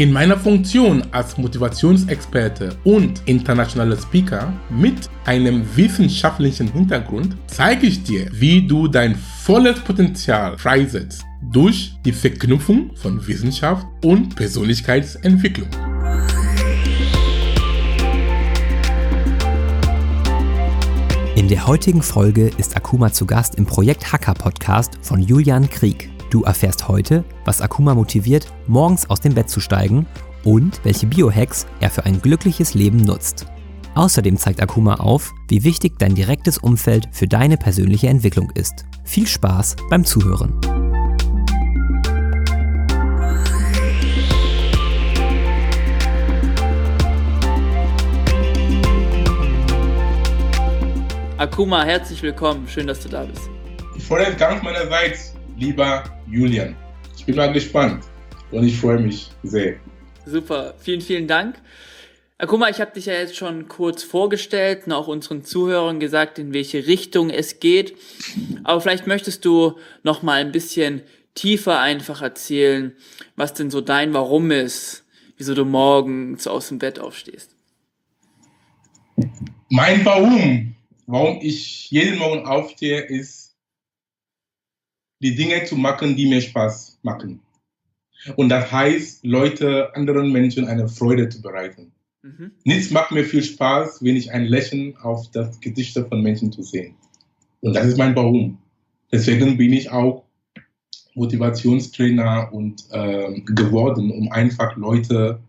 In meiner Funktion als Motivationsexperte und internationaler Speaker mit einem wissenschaftlichen Hintergrund zeige ich dir, wie du dein volles Potenzial freisetzt durch die Verknüpfung von Wissenschaft und Persönlichkeitsentwicklung. In der heutigen Folge ist Akuma zu Gast im Projekt Hacker Podcast von Julian Krieg. Du erfährst heute, was Akuma motiviert, morgens aus dem Bett zu steigen und welche Biohacks er für ein glückliches Leben nutzt. Außerdem zeigt Akuma auf, wie wichtig dein direktes Umfeld für deine persönliche Entwicklung ist. Viel Spaß beim Zuhören. Akuma, herzlich willkommen. Schön, dass du da bist. Vollen Dank meinerseits lieber Julian. Ich bin mal gespannt und ich freue mich sehr. Super, vielen, vielen Dank. Guck mal, ich habe dich ja jetzt schon kurz vorgestellt und auch unseren Zuhörern gesagt, in welche Richtung es geht. Aber vielleicht möchtest du noch mal ein bisschen tiefer einfach erzählen, was denn so dein Warum ist, wieso du morgens aus dem Bett aufstehst. Mein Warum, warum ich jeden Morgen aufstehe, ist die Dinge zu machen, die mir Spaß machen. Und das heißt, Leute, anderen Menschen eine Freude zu bereiten. Mhm. Nichts macht mir viel Spaß, wenn ich ein Lächeln auf das Gesicht von Menschen zu sehen. Und das ist mein Warum. Deswegen bin ich auch Motivationstrainer und äh, geworden, um einfach Leute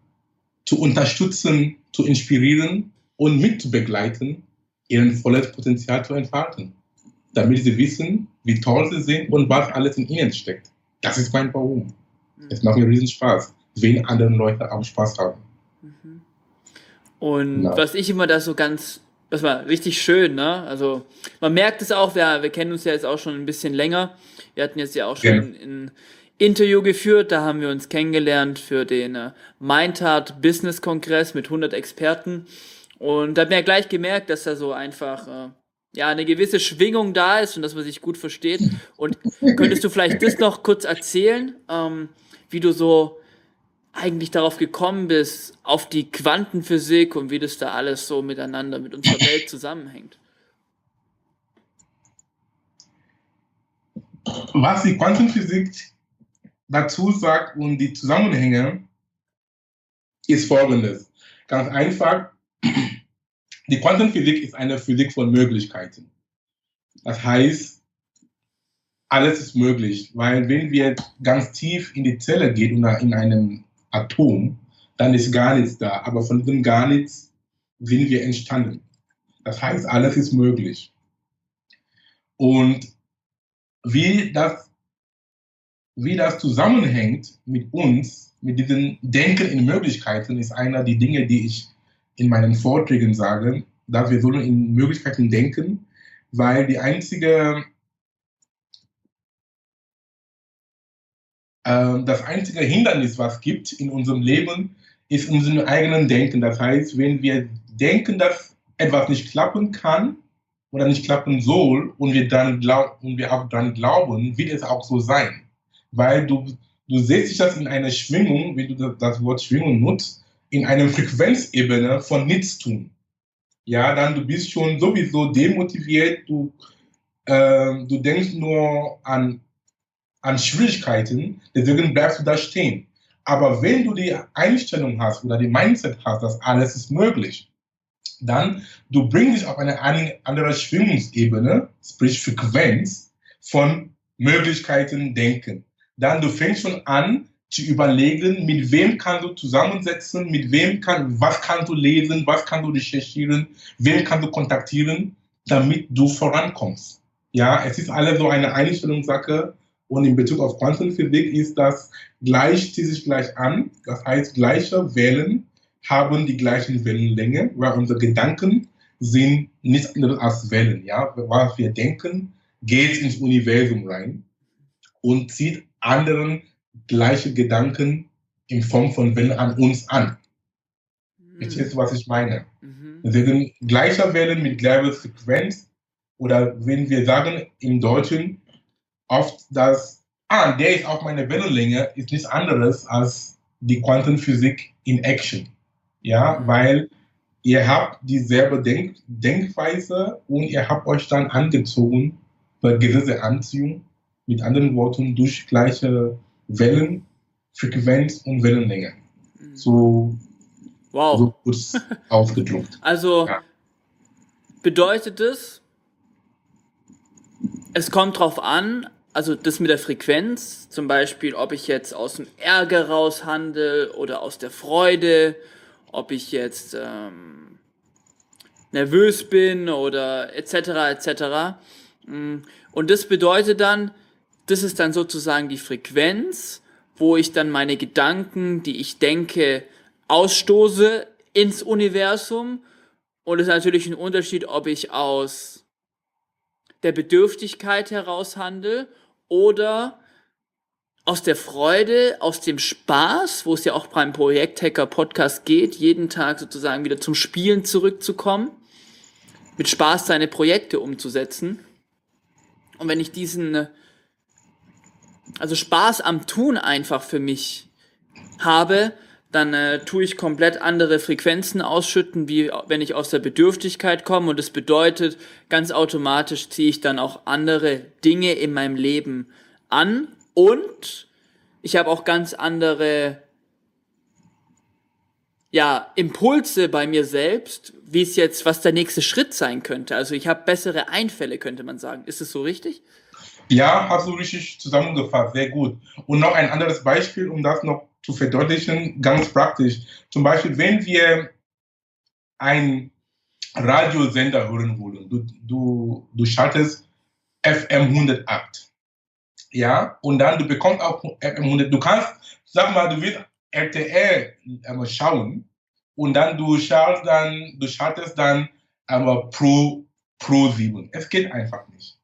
zu unterstützen, zu inspirieren und mitzubegleiten, ihren volles Potenzial zu entfalten damit sie wissen, wie toll sie sind und was alles in ihnen steckt. Das ist mein Warum. Mhm. Es macht mir riesen Spaß, wenn andere Leute auch Spaß haben. Mhm. Und ja. was ich immer da so ganz, das war richtig schön, ne? Also man merkt es auch, wir, wir kennen uns ja jetzt auch schon ein bisschen länger. Wir hatten jetzt ja auch schon ja. ein Interview geführt, da haben wir uns kennengelernt für den äh, Business Kongress mit 100 Experten. Und da hat man ja gleich gemerkt, dass da so einfach äh, ja, eine gewisse Schwingung da ist und dass man sich gut versteht. Und könntest du vielleicht das noch kurz erzählen, ähm, wie du so eigentlich darauf gekommen bist, auf die Quantenphysik und wie das da alles so miteinander mit unserer Welt zusammenhängt? Was die Quantenphysik dazu sagt und die Zusammenhänge, ist folgendes. Ganz einfach, die Quantenphysik ist eine Physik von Möglichkeiten. Das heißt, alles ist möglich, weil wenn wir ganz tief in die Zelle gehen oder in einem Atom, dann ist gar nichts da. Aber von diesem gar nichts sind wir entstanden. Das heißt, alles ist möglich. Und wie das, wie das zusammenhängt mit uns, mit diesem Denken in Möglichkeiten, ist einer der Dinge, die ich in meinen Vorträgen sage, dass wir sollen in Möglichkeiten denken, weil die einzige, äh, das einzige Hindernis, was es gibt in unserem Leben, ist unser eigenes Denken. Das heißt, wenn wir denken, dass etwas nicht klappen kann oder nicht klappen soll und wir dann glaub, und wir auch dann glauben, wird es auch so sein. Weil du, du setzt dich das in eine Schwingung, wie du das Wort Schwingung nutzt, in einer Frequenzebene von Nichtstun. Ja, dann du bist schon sowieso demotiviert, du, äh, du denkst nur an, an Schwierigkeiten, deswegen bleibst du da stehen. Aber wenn du die Einstellung hast oder die Mindset hast, dass alles ist möglich, dann du bringst dich auf eine andere Schwingungsebene, sprich Frequenz von Möglichkeiten denken. Dann du fängst schon an, zu überlegen, mit wem kannst du zusammensetzen, mit wem kann, was kannst du lesen, was kannst du recherchieren, wen kannst du kontaktieren, damit du vorankommst. Ja, es ist alles so eine Einstellungssache und in Bezug auf Quantenphysik ist das gleich, zieht sich gleich an. Das heißt, gleiche Wellen haben die gleichen Wellenlänge, weil unsere Gedanken sind nichts anderes als Wellen. Ja, was wir denken, geht ins Universum rein und zieht anderen gleiche Gedanken in Form von Wellen an uns an. Mhm. Verstehst du, was ich meine? Mhm. Deswegen gleicher Wellen mit gleicher Frequenz oder wenn wir sagen im Deutschen oft, dass, ah, der ist auf meiner Wellenlänge, ist nichts anderes als die Quantenphysik in Action. Ja, mhm. weil ihr habt dieselbe Denk Denkweise und ihr habt euch dann angezogen bei Gesetze Anziehung, mit anderen Worten durch gleiche Wellen, Frequenz und Wellenlänge. Mhm. So, wow. so kurz ausgedruckt. Also ja. bedeutet es, es kommt drauf an, also das mit der Frequenz, zum Beispiel, ob ich jetzt aus dem Ärger raus handle oder aus der Freude, ob ich jetzt ähm, nervös bin oder etc. etc. Mm, und das bedeutet dann, das ist dann sozusagen die Frequenz, wo ich dann meine Gedanken, die ich denke, ausstoße ins Universum. Und es ist natürlich ein Unterschied, ob ich aus der Bedürftigkeit heraus handle oder aus der Freude, aus dem Spaß, wo es ja auch beim Projekt Hacker Podcast geht, jeden Tag sozusagen wieder zum Spielen zurückzukommen, mit Spaß seine Projekte umzusetzen. Und wenn ich diesen, also Spaß am Tun einfach für mich habe, dann äh, tue ich komplett andere Frequenzen ausschütten, wie wenn ich aus der Bedürftigkeit komme. Und das bedeutet, ganz automatisch ziehe ich dann auch andere Dinge in meinem Leben an. Und ich habe auch ganz andere ja, Impulse bei mir selbst, wie es jetzt, was der nächste Schritt sein könnte. Also ich habe bessere Einfälle, könnte man sagen. Ist es so richtig? Ja, hast du richtig zusammengefasst, sehr gut. Und noch ein anderes Beispiel, um das noch zu verdeutlichen, ganz praktisch. Zum Beispiel, wenn wir einen Radiosender hören wollen, du, du, du schaltest FM 108. Ja, und dann du bekommst auch FM 100. Du kannst, sag mal, du willst RTL ähm, schauen und dann du schaltest dann, du schaltest dann aber Pro, Pro 7. Es geht einfach nicht.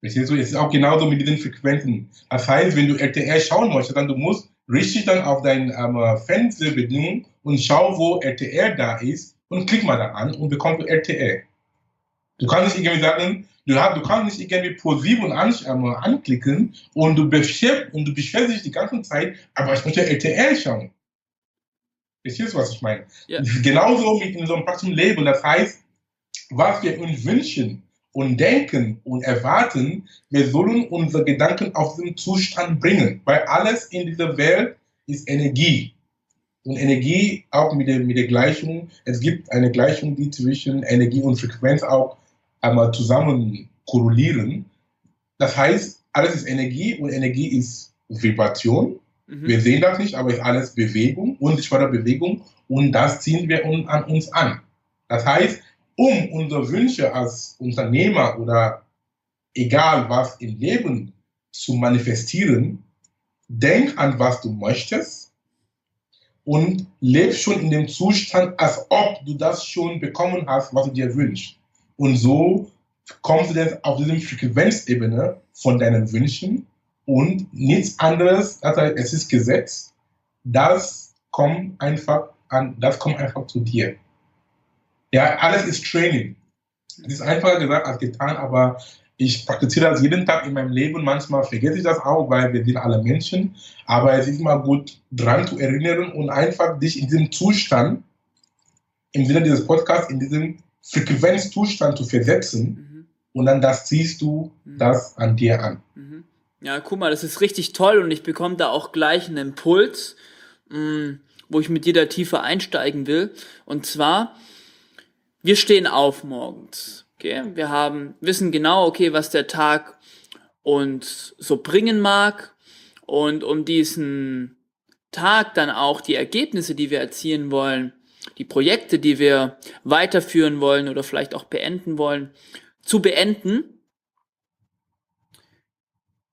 Verstehst du? Es ist auch genauso mit diesen Frequenzen. Das heißt, wenn du RTL schauen möchtest, dann du musst richtig dann auf deine ähm, Fernsehbedienung und schau, wo RTL da ist und klick mal da an und bekommst du RTL. Du kannst nicht irgendwie sagen, du, hast, du kannst nicht irgendwie Pro 7 an, ähm, anklicken und du, beschäftigst, und du beschwerst dich die ganze Zeit, aber ich möchte RTL schauen. Verstehst du, was ich meine? Ja. Genauso mit einem praktischen Leben. Das heißt, was wir uns wünschen, und denken und erwarten, wir sollen unsere Gedanken auf diesen Zustand bringen, weil alles in dieser Welt ist Energie. Und Energie auch mit der, mit der Gleichung, es gibt eine Gleichung, die zwischen Energie und Frequenz auch einmal zusammen korrelieren. Das heißt, alles ist Energie und Energie ist Vibration. Mhm. Wir sehen das nicht, aber es ist alles Bewegung, unsichtbare Bewegung und das ziehen wir an uns an. Das heißt, um unsere Wünsche als Unternehmer oder egal was im Leben zu manifestieren, denk an, was du möchtest und lebe schon in dem Zustand, als ob du das schon bekommen hast, was du dir wünschst. Und so kommst du dann auf diese Frequenzebene von deinen Wünschen und nichts anderes, also es ist Gesetz, das kommt einfach an, das kommt einfach zu dir. Ja, alles ist Training. Es ist einfacher gesagt als getan, aber ich praktiziere das jeden Tag in meinem Leben. Manchmal vergesse ich das auch, weil wir sind alle Menschen. Aber es ist immer gut, dran zu erinnern und einfach dich in diesem Zustand, im Sinne dieses Podcasts, in diesem Frequenzzustand zu versetzen. Mhm. Und dann das ziehst du mhm. das an dir an. Mhm. Ja, guck mal, das ist richtig toll und ich bekomme da auch gleich einen Impuls, mh, mm, wo ich mit dir da tiefer einsteigen will. Und zwar, wir stehen auf morgens. Okay? Wir haben, wissen genau, okay, was der Tag uns so bringen mag. Und um diesen Tag dann auch die Ergebnisse, die wir erzielen wollen, die Projekte, die wir weiterführen wollen oder vielleicht auch beenden wollen, zu beenden,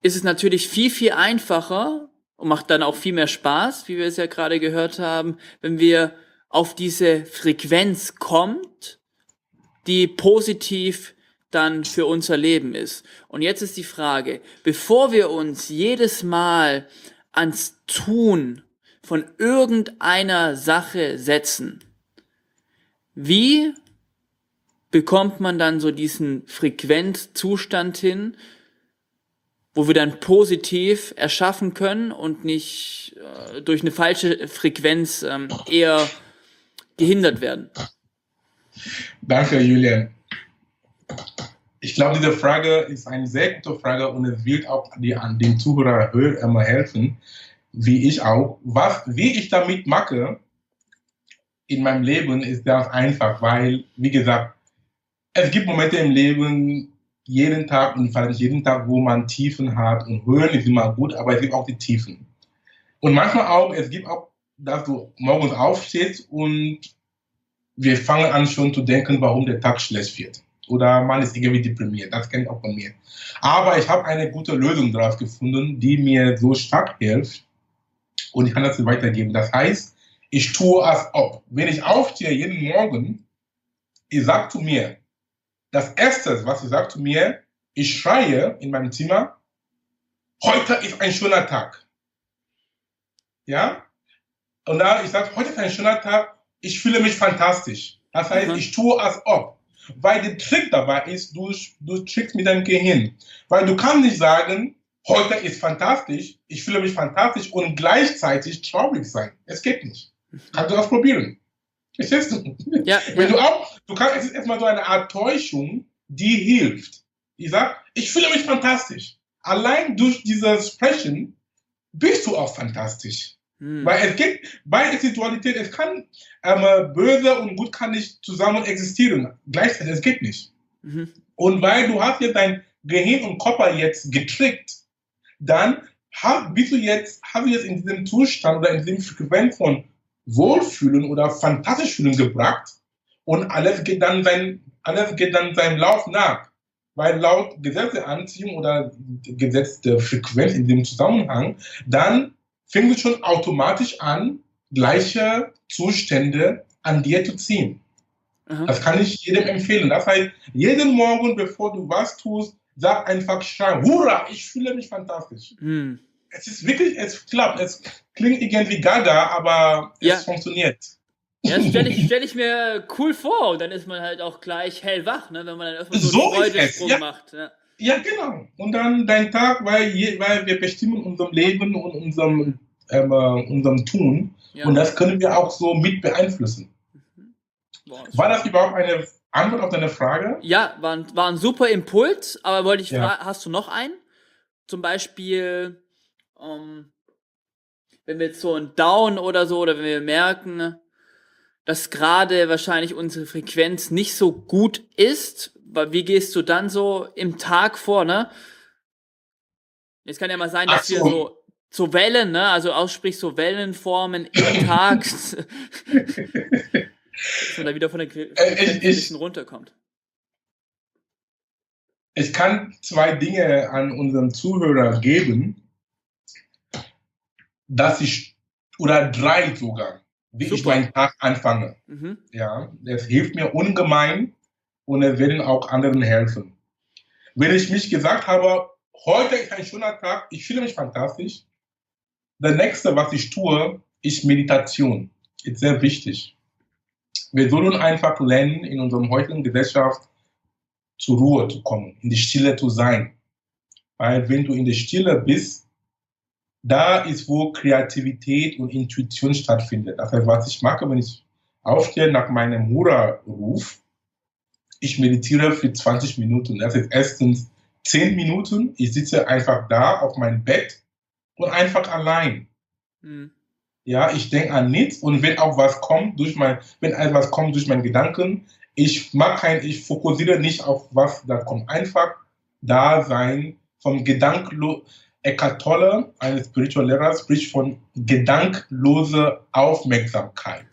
ist es natürlich viel, viel einfacher und macht dann auch viel mehr Spaß, wie wir es ja gerade gehört haben, wenn wir auf diese Frequenz kommt die positiv dann für unser Leben ist. Und jetzt ist die Frage, bevor wir uns jedes Mal ans Tun von irgendeiner Sache setzen, wie bekommt man dann so diesen Frequenzzustand hin, wo wir dann positiv erschaffen können und nicht äh, durch eine falsche Frequenz ähm, eher gehindert werden? Danke, Julian. Ich glaube, diese Frage ist eine sehr gute Frage und es wird auch die, an den Zuhörer immer helfen, wie ich auch. Was, wie ich damit mache in meinem Leben, ist ganz einfach, weil, wie gesagt, es gibt Momente im Leben, jeden Tag und vor allem jeden Tag, wo man Tiefen hat und Höhen ist immer gut, aber es gibt auch die Tiefen. Und manchmal auch, es gibt auch, dass du morgens aufstehst und wir fangen an schon zu denken, warum der Tag schlecht wird. Oder man ist irgendwie deprimiert. Das kenne ich auch von mir. Aber ich habe eine gute Lösung daraus gefunden, die mir so stark hilft. Und ich kann das weitergeben. Das heißt, ich tue als ob. Wenn ich aufstehe jeden Morgen, ich sage zu mir, das Erste, was ich sage zu mir, ich schreie in meinem Zimmer, heute ist ein schöner Tag. Ja? Und da ich sage, heute ist ein schöner Tag, ich fühle mich fantastisch. Das heißt, mhm. ich tue als ob. Weil der Trick dabei ist, du, du trickst mit deinem Gehirn. Weil du kannst nicht sagen, heute ist fantastisch, ich fühle mich fantastisch und gleichzeitig traurig sein. Es geht nicht. Kannst du das probieren. Verstehst du? Ja, Wenn du auch, du kannst, es ist erstmal so eine Art Täuschung, die hilft. Ich sag, ich fühle mich fantastisch. Allein durch dieses Sprechen bist du auch fantastisch. Hm. Weil es gibt bei Sexualität, es kann ähm, böse und gut kann nicht zusammen existieren. Gleichzeitig, es geht nicht. Mhm. Und weil du hast jetzt dein Gehirn und Körper jetzt getrickt, dann hast, bist du jetzt, hast du jetzt in diesem Zustand oder in diesem Frequenz von Wohlfühlen oder fantastisch fühlen gebracht und alles geht dann sein, alles geht dann seinem Lauf nach. Weil laut Gesetz der Anziehung oder Gesetz der Frequenz in dem Zusammenhang, dann fängt es schon automatisch an, gleiche Zustände an dir zu ziehen. Aha. Das kann ich jedem empfehlen. Das heißt, jeden Morgen, bevor du was tust, sag einfach schreien, hurra, ich fühle mich fantastisch. Hm. Es ist wirklich, es klappt. Es klingt irgendwie gaga, aber ja. es funktioniert. Ja, das stelle ich, stell ich mir cool vor und dann ist man halt auch gleich hellwach, ne, wenn man dann erstmal so, so einen Freudensprung ja. macht. Ja. Ja, genau. Und dann dein Tag, weil, je, weil wir bestimmen unserem Leben und unserem, ähm, unserem Tun. Ja. Und das können wir auch so mit beeinflussen. Mhm. Boah, war das überhaupt eine Antwort auf deine Frage? Ja, war ein, war ein super Impuls, aber wollte ich ja. fragen, hast du noch einen? Zum Beispiel, ähm, wenn wir jetzt so ein Down oder so, oder wenn wir merken, dass gerade wahrscheinlich unsere Frequenz nicht so gut ist, wie gehst du dann so im Tag vor, ne? Es kann ja mal sein, dass so. wir so, so Wellen, ne? Also aussprichst so Wellenformen im Tag, dass man da wieder von der Frequenz äh, ein bisschen runterkommt. Ich kann zwei Dinge an unseren Zuhörer geben, dass ich, oder drei sogar, wie Super. ich meinen Tag anfange. Mhm. Ja, das hilft mir ungemein, und es werden auch anderen helfen. Wenn ich mich gesagt habe, heute ist ein schöner Tag, ich fühle mich fantastisch, das nächste, was ich tue, ist Meditation. Ist sehr wichtig. Wir sollen einfach lernen, in unserer heutigen Gesellschaft zur Ruhe zu kommen, in die Stille zu sein. Weil wenn du in der Stille bist, da ist, wo Kreativität und Intuition stattfindet. Das heißt, was ich mache, wenn ich aufstehe nach meinem Hura-Ruf, ich meditiere für 20 Minuten. Das ist erstens 10 Minuten. Ich sitze einfach da auf meinem Bett und einfach allein. Mhm. Ja, ich denke an nichts und wenn auch was kommt durch mein, wenn etwas kommt durch meinen Gedanken, ich mag kein, ich fokussiere nicht auf was da kommt. Einfach da sein, vom Gedanklo. Eckhart Tolle, ein Spiritual Lehrer, spricht von gedankloser Aufmerksamkeit.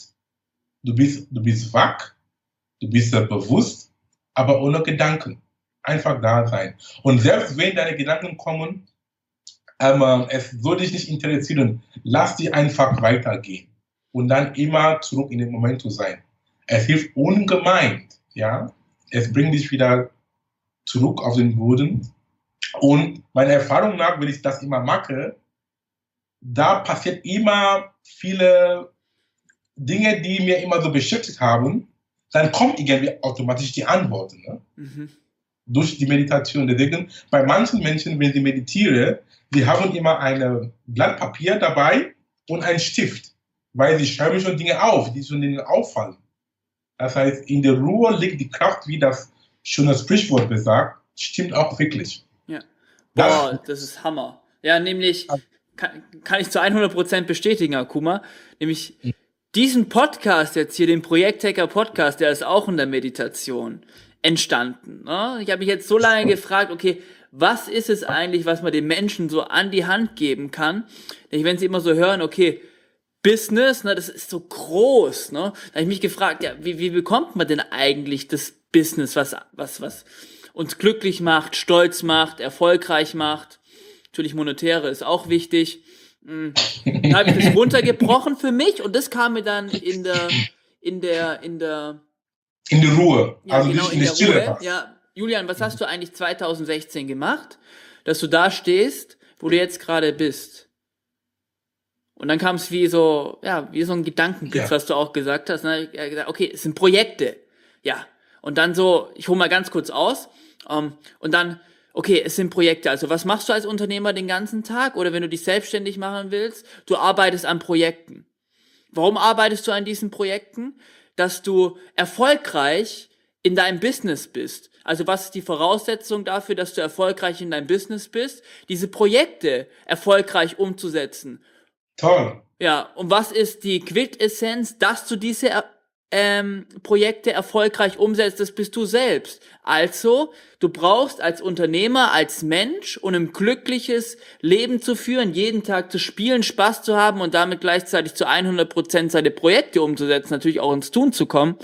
Du bist, du bist wach, du bist bewusst, aber ohne Gedanken. Einfach da sein. Und selbst wenn deine Gedanken kommen, ähm, es soll dich nicht interessieren, lass die einfach weitergehen und dann immer zurück in den Moment zu sein. Es hilft ungemein, ja. Es bringt dich wieder zurück auf den Boden. Und meiner Erfahrung nach, wenn ich das immer mache, da passiert immer viele Dinge, die mir immer so beschäftigt haben. Dann kommt irgendwie automatisch die Antworten. Ne? Mhm. Durch die Meditation. Deswegen, bei manchen Menschen, wenn sie meditieren, sie haben immer ein Blatt Papier dabei und einen Stift, weil sie schreiben schon Dinge auf, die schon ihnen auffallen. Das heißt, in der Ruhe liegt die Kraft, wie das schöne Sprichwort besagt, stimmt auch wirklich. Boah, das, ist Hammer. Ja, nämlich, kann, kann ich zu 100% bestätigen, Akuma, nämlich diesen Podcast jetzt hier, den Projekthacker Podcast, der ist auch in der Meditation entstanden. Ne? Ich habe mich jetzt so lange gefragt, okay, was ist es eigentlich, was man den Menschen so an die Hand geben kann? Wenn sie immer so hören, okay, Business, ne, das ist so groß, ne? Da habe ich mich gefragt, ja, wie, wie bekommt man denn eigentlich das Business, was, was, was uns glücklich macht, stolz macht, erfolgreich macht? Natürlich monetäre ist auch wichtig. Hm. Da habe ich das runtergebrochen für mich und das kam mir dann in der, in der, in der in der Ruhe, ja, also genau, nicht in, in der Stille. Ruhe. Ja, Julian, was hast du eigentlich 2016 gemacht, dass du da stehst, wo du jetzt gerade bist? Und dann kam es wie so, ja, wie so ein Gedankenblitz, ja. was du auch gesagt hast. Ne? Okay, es sind Projekte. Ja. Und dann so, ich hole mal ganz kurz aus. Um, ähm, und dann, okay, es sind Projekte. Also was machst du als Unternehmer den ganzen Tag? Oder wenn du dich selbstständig machen willst, du arbeitest an Projekten. Warum arbeitest du an diesen Projekten? Dass du erfolgreich in deinem Business bist. Also was ist die Voraussetzung dafür, dass du erfolgreich in deinem Business bist? Diese Projekte erfolgreich umzusetzen Toll. Ja, und was ist die Quintessenz, dass du diese ähm, Projekte erfolgreich umsetzt, das bist du selbst. Also, du brauchst als Unternehmer, als Mensch, um ein glückliches Leben zu führen, jeden Tag zu spielen, Spaß zu haben und damit gleichzeitig zu 100% seine Projekte umzusetzen, natürlich auch ins Tun zu kommen.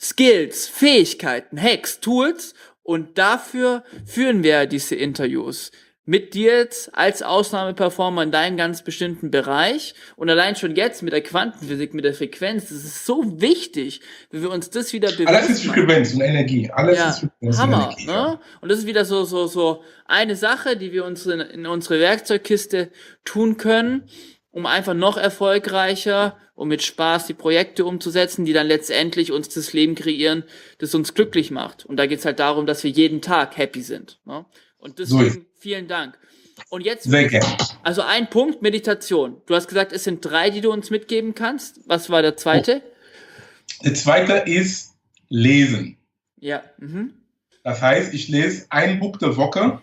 Skills, Fähigkeiten, Hacks, Tools und dafür führen wir diese Interviews mit dir jetzt als Ausnahmeperformer in deinem ganz bestimmten Bereich und allein schon jetzt mit der Quantenphysik, mit der Frequenz, das ist so wichtig, wenn wir uns das wieder bewegen. Alles ist Frequenz und Energie. Alles ja, ist Frequenz Hammer, und Energie. Ne? Und das ist wieder so, so, so eine Sache, die wir uns in, in unsere Werkzeugkiste tun können, um einfach noch erfolgreicher und mit Spaß die Projekte umzusetzen, die dann letztendlich uns das Leben kreieren, das uns glücklich macht. Und da geht's halt darum, dass wir jeden Tag happy sind. Ne? Und deswegen vielen Dank. Und jetzt, Sehr gerne. also ein Punkt, Meditation. Du hast gesagt, es sind drei, die du uns mitgeben kannst. Was war der zweite? Oh. Der zweite ist Lesen. Ja. Mhm. Das heißt, ich lese ein Buch der Woche.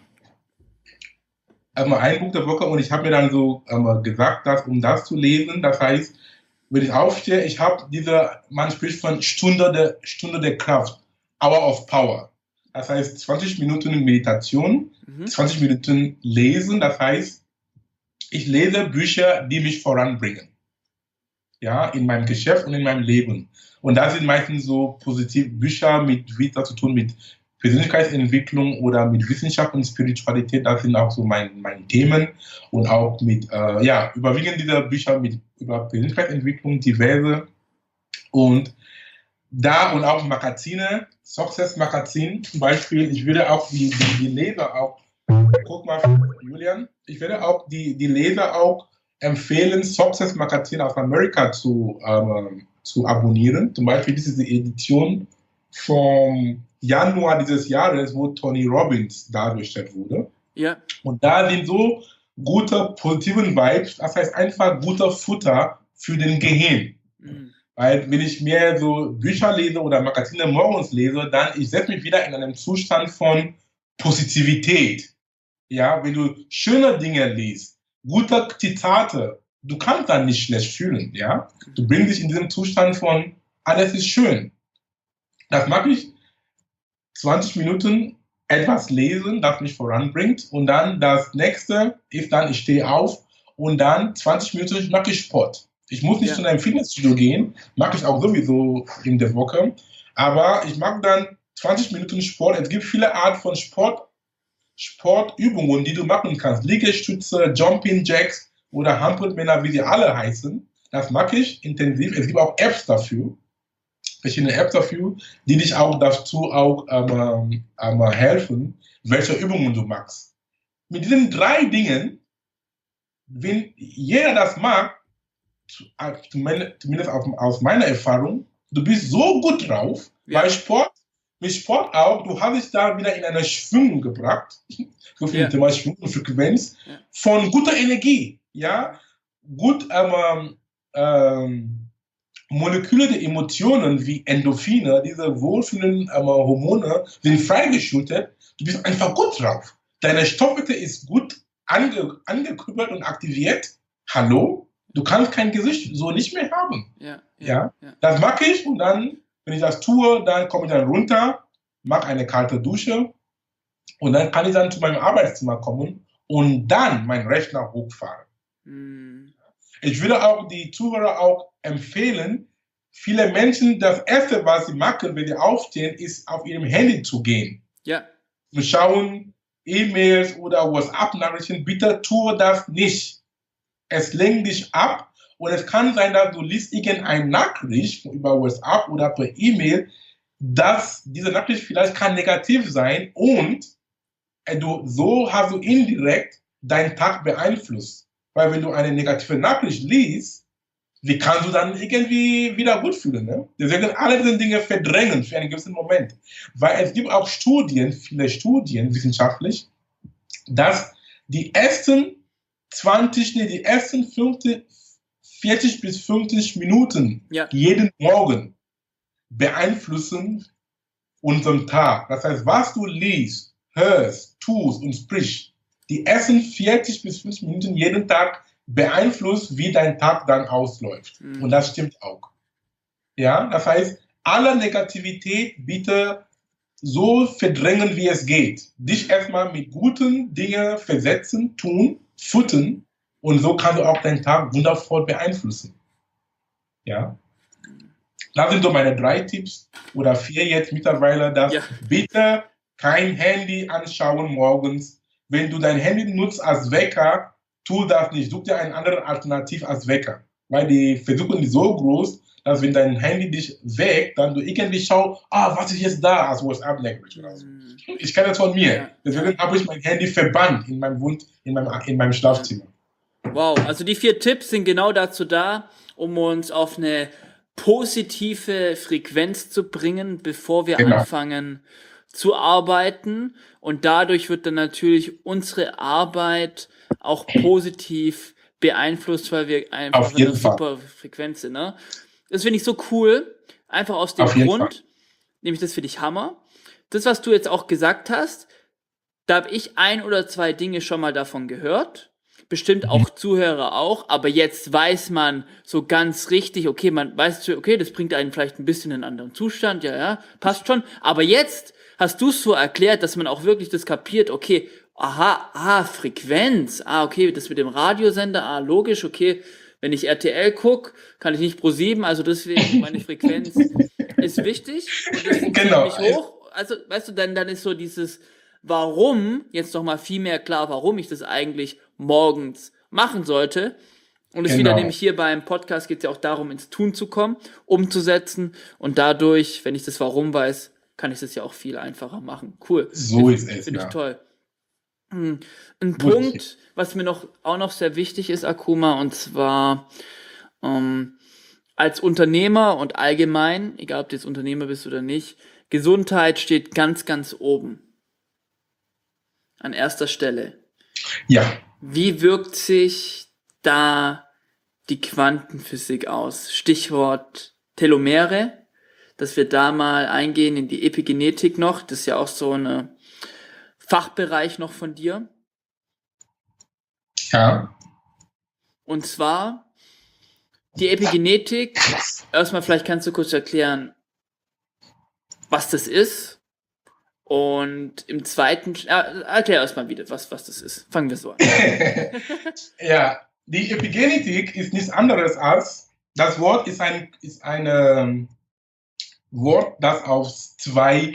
Einmal ein Buch der Woche und ich habe mir dann so ähm, gesagt, dass um das zu lesen, das heißt, wenn ich aufstehe, ich habe diese, man spricht von Stunde der, Stunde der Kraft, Hour of Power. Das heißt 20 Minuten Meditation, mhm. 20 Minuten Lesen. Das heißt, ich lese Bücher, die mich voranbringen. Ja, in meinem Geschäft und in meinem Leben. Und da sind meistens so positive Bücher mit Vita zu tun mit Persönlichkeitsentwicklung oder mit Wissenschaft und Spiritualität. Das sind auch so meine mein Themen. Und auch mit, äh, ja, überwiegend dieser Bücher mit über Persönlichkeitsentwicklung, diverse. Und da und auch Magazine, Success Magazin zum Beispiel, ich würde auch die, die, die Leser auch, guck mal, Julian, ich würde auch die, die Leser auch empfehlen, Success Magazin aus Amerika zu, ähm, zu abonnieren. Zum Beispiel diese Edition vom Januar dieses Jahres, wo Tony Robbins dargestellt wurde. Ja. Und da sind so gute, positiven Vibes, das heißt einfach guter Futter für den Gehirn. Mhm. Weil wenn ich mehr so Bücher lese oder Magazine morgens lese, dann ich setze mich wieder in einem Zustand von Positivität. Ja, wenn du schöne Dinge liest, gute Zitate, du kannst dann nicht schlecht fühlen. Ja, du bringst dich in diesem Zustand von alles ist schön. Das mag ich 20 Minuten etwas lesen, das mich voranbringt. Und dann das nächste ist dann, ich stehe auf und dann 20 Minuten mache ich Sport. Ich muss nicht ja. zu einem Fitnessstudio gehen, mag ich auch sowieso in der Woche. Aber ich mag dann 20 Minuten Sport. Es gibt viele Arten von Sport, Sportübungen, die du machen kannst. Liegestütze, Jumping Jacks oder Hampelmänner, wie sie alle heißen. Das mag ich intensiv. Es gibt auch Apps dafür. Verschiedene Apps dafür, die dich auch dazu auch ähm, ähm, helfen, welche Übungen du machst. Mit diesen drei Dingen wenn jeder das mag, zumindest aus meiner Erfahrung, du bist so gut drauf, ja. bei Sport, mit Sport auch, du hast dich da wieder in eine Schwingung gebracht, so viel ja. Thema Schwingung Frequenz, ja. von guter Energie, ja, gut, ähm, ähm, Moleküle der Emotionen wie Endorphine, diese wohlfühlenden ähm, Hormone, sind freigeschüttet. Du bist einfach gut drauf. Deine Stoffwechsel ist gut ange angekümmert und aktiviert. Hallo? Du kannst kein Gesicht so nicht mehr haben. Ja, ja, ja? Das mag ich und dann, wenn ich das tue, dann komme ich dann runter, mache eine kalte Dusche und dann kann ich dann zu meinem Arbeitszimmer kommen und dann meinen Rechner hochfahren. Mhm. Ich würde auch die Zuhörer auch empfehlen, viele Menschen, das Erste, was sie machen, wenn sie aufstehen, ist auf ihrem Handy zu gehen. Ja. Zu schauen, E-Mails oder WhatsApp-Nachrichten, bitte tue das nicht. Es lenkt dich ab und es kann sein, dass du liest irgendeine Nachricht über WhatsApp oder per E-Mail, dass diese Nachricht vielleicht kann negativ sein und du, so hast du indirekt deinen Tag beeinflusst. Weil wenn du eine negative Nachricht liest, wie kannst du dann irgendwie wieder gut fühlen? Ne? Deswegen alle diese Dinge verdrängen für einen gewissen Moment. Weil es gibt auch Studien, viele Studien wissenschaftlich, dass die ersten 20, nee, die ersten 50, 40 bis 50 Minuten ja. jeden Morgen beeinflussen unseren Tag. Das heißt, was du liest, hörst, tust und sprichst, die ersten 40 bis 50 Minuten jeden Tag beeinflusst, wie dein Tag dann ausläuft. Mhm. Und das stimmt auch. Ja, das heißt, alle Negativität bitte so verdrängen, wie es geht. Dich erstmal mit guten Dingen versetzen, tun, futtern und so kannst du auch deinen Tag wundervoll beeinflussen. Ja. Das sind so meine drei Tipps oder vier jetzt mittlerweile, dass ja. bitte kein Handy anschauen morgens. Wenn du dein Handy nutzt als Wecker, tu das nicht. Such dir einen anderen Alternativ als Wecker. Weil die Versuche sind so groß, dass wenn dein Handy dich weckt, dann du irgendwie schaust, ah, was ist jetzt da als WhatsApp-Language oder so. Mhm. Ich kenne das von mir. Deswegen habe ich mein Handy verbannt in meinem Wund, in meinem, in meinem Schlafzimmer. Wow, also die vier Tipps sind genau dazu da, um uns auf eine positive Frequenz zu bringen, bevor wir genau. anfangen zu arbeiten. Und dadurch wird dann natürlich unsere Arbeit auch positiv beeinflusst, weil wir einfach Auf eine super Frequenz sind. Ne? Das finde ich so cool. Einfach aus dem Grund, Fall. nämlich das finde ich Hammer. Das, was du jetzt auch gesagt hast, da habe ich ein oder zwei Dinge schon mal davon gehört. Bestimmt auch mhm. Zuhörer auch, aber jetzt weiß man so ganz richtig, okay, man weiß, okay, das bringt einen vielleicht ein bisschen in einen anderen Zustand, ja, ja, passt schon. Aber jetzt hast du es so erklärt, dass man auch wirklich das kapiert, okay, aha, ah, Frequenz, ah, okay, das mit dem Radiosender, ah, logisch, okay, wenn ich RTL gucke, kann ich nicht pro 7, also deswegen meine Frequenz ist wichtig genau. Also, weißt du, dann, dann ist so dieses Warum, jetzt noch mal viel mehr klar, warum ich das eigentlich morgens machen sollte. Und es genau. wieder nämlich hier beim Podcast geht es ja auch darum, ins Tun zu kommen, umzusetzen und dadurch, wenn ich das Warum weiß, kann ich das ja auch viel einfacher machen. Cool. So ist es. Finde ich toll. Hm, ein Punkt, was mir noch auch noch sehr wichtig ist, Akuma, und zwar ähm, als Unternehmer und allgemein, egal ob du jetzt Unternehmer bist oder nicht, Gesundheit steht ganz, ganz oben. An erster Stelle. Ja. Wie wirkt sich da die Quantenphysik aus? Stichwort Telomere, dass wir da mal eingehen in die Epigenetik noch. Das ist ja auch so eine Fachbereich noch von dir. Ja. Und zwar die Epigenetik. Erstmal, vielleicht kannst du kurz erklären, was das ist. Und im zweiten, äh, erklär erstmal wieder, was, was das ist. Fangen wir so an. ja, die Epigenetik ist nichts anderes als, das Wort ist ein ist eine ähm, Wort, das aus zwei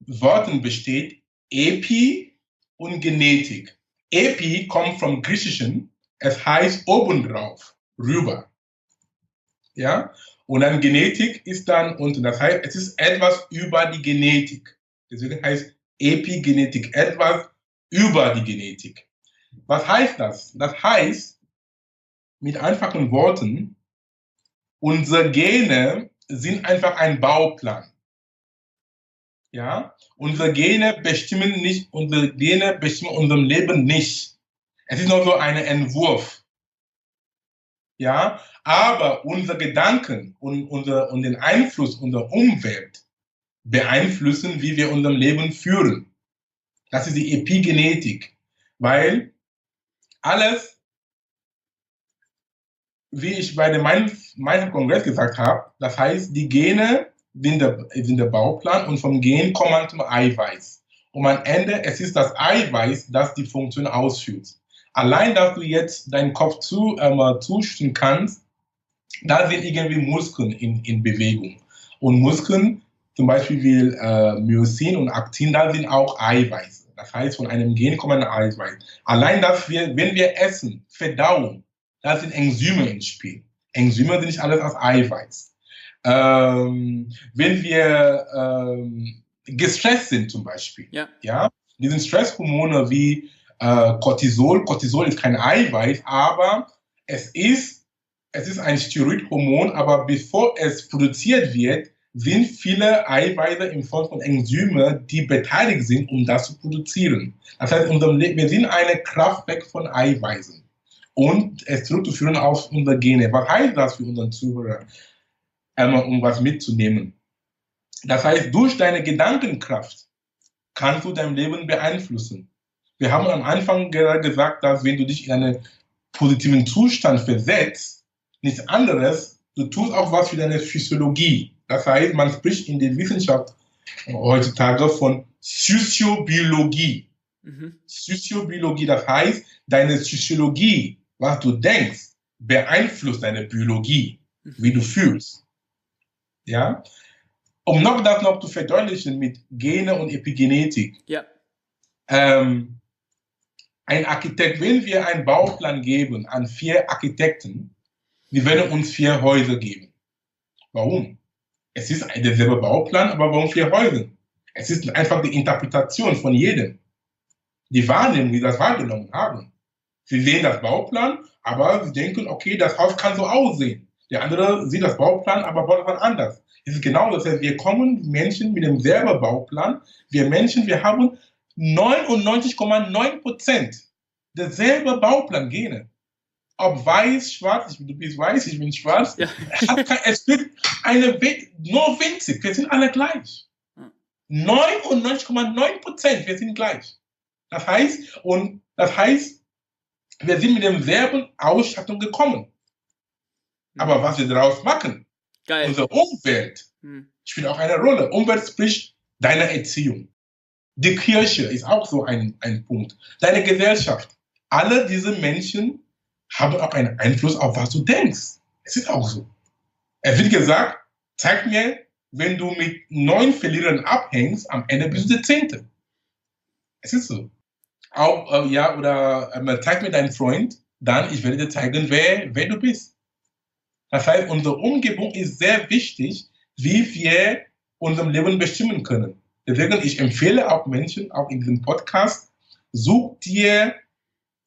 Worten besteht. Epi und Genetik. Epi kommt vom Griechischen, es heißt obendrauf, rüber. Ja, und dann Genetik ist dann unten. Das heißt, es ist etwas über die Genetik. Deswegen heißt Epigenetik etwas über die Genetik. Was heißt das? Das heißt, mit einfachen Worten, unsere Gene sind einfach ein Bauplan. Ja, unsere Gene bestimmen nicht, unsere Gene bestimmen unser Leben nicht. Es ist nur so ein Entwurf. Ja, aber unsere Gedanken und, unser, und den Einfluss unserer Umwelt beeinflussen, wie wir unser Leben führen. Das ist die Epigenetik, weil alles, wie ich bei dem meinem Kongress gesagt habe, das heißt, die Gene sind der, sind der Bauplan und vom Gen kommt man zum Eiweiß. Und am Ende, es ist das Eiweiß, das die Funktion ausführt. Allein, dass du jetzt deinen Kopf zu, äh, zustimmen kannst, da sind irgendwie Muskeln in, in Bewegung. Und Muskeln, zum Beispiel wie äh, Myosin und Aktin, da sind auch Eiweiß. Das heißt, von einem Gen kommen Eiweiß. Allein, dass wir, wenn wir essen, verdauen, da sind Enzyme ins Spiel. Enzyme sind nicht alles aus Eiweiß. Ähm, wenn wir ähm, gestresst sind zum Beispiel, ja. ja, diese Stresshormone wie äh, Cortisol, Cortisol ist kein Eiweiß, aber es ist, es ist ein Steroidhormon, aber bevor es produziert wird, sind viele Eiweiße in Form von Enzymen, die beteiligt sind, um das zu produzieren. Das heißt, wir sind eine Kraft weg von Eiweißen und es zurückzuführen auf unsere Gene. Was heißt das für unseren Zuhörer? Einmal um was mitzunehmen. Das heißt, durch deine Gedankenkraft kannst du dein Leben beeinflussen. Wir haben am Anfang gerade gesagt, dass wenn du dich in einen positiven Zustand versetzt, nichts anderes, du tust auch was für deine Physiologie. Das heißt, man spricht in der Wissenschaft heutzutage von Psychobiologie. Mhm. Psychobiologie, das heißt, deine Psychologie, was du denkst, beeinflusst deine Biologie, mhm. wie du fühlst. Ja? Um noch das noch zu verdeutlichen mit Gene und Epigenetik. Ja. Ähm, ein Architekt, wenn wir einen Bauplan geben an vier Architekten, die werden uns vier Häuser geben. Warum? Es ist derselbe Bauplan, aber warum vier Häuser? Es ist einfach die Interpretation von jedem. Die Wahrnehmung, die das wahrgenommen haben. Sie sehen das Bauplan, aber sie denken, okay, das Haus kann so aussehen. Der andere sieht das Bauplan, aber baut es anders. Es ist genau das. Heißt, wir kommen Menschen mit demselben Bauplan. Wir Menschen, wir haben 99,9 Prozent derselbe Bauplan Gene. Ob weiß, schwarz, du bist weiß, ich bin schwarz. Ja. es wird eine, nur winzig. Wir sind alle gleich. 99,9 Prozent, wir sind gleich. Das heißt, und das heißt, wir sind mit demselben Ausstattung gekommen. Aber was wir daraus machen, Geil. unsere Umwelt hm. spielt auch eine Rolle. Umwelt spricht deine Erziehung. Die Kirche ist auch so ein, ein Punkt. Deine Gesellschaft. Alle diese Menschen haben auch einen Einfluss auf was du denkst. Es ist auch so. Es wird gesagt, zeig mir, wenn du mit neun Verlierern abhängst, am Ende bist du der Zehnte. Es ist so. Auch, äh, ja, oder äh, zeig mir deinen Freund, dann ich werde dir zeigen, wer, wer du bist. Das heißt, unsere Umgebung ist sehr wichtig, wie wir unserem Leben bestimmen können. Deswegen, ich empfehle auch Menschen, auch in diesem Podcast, such dir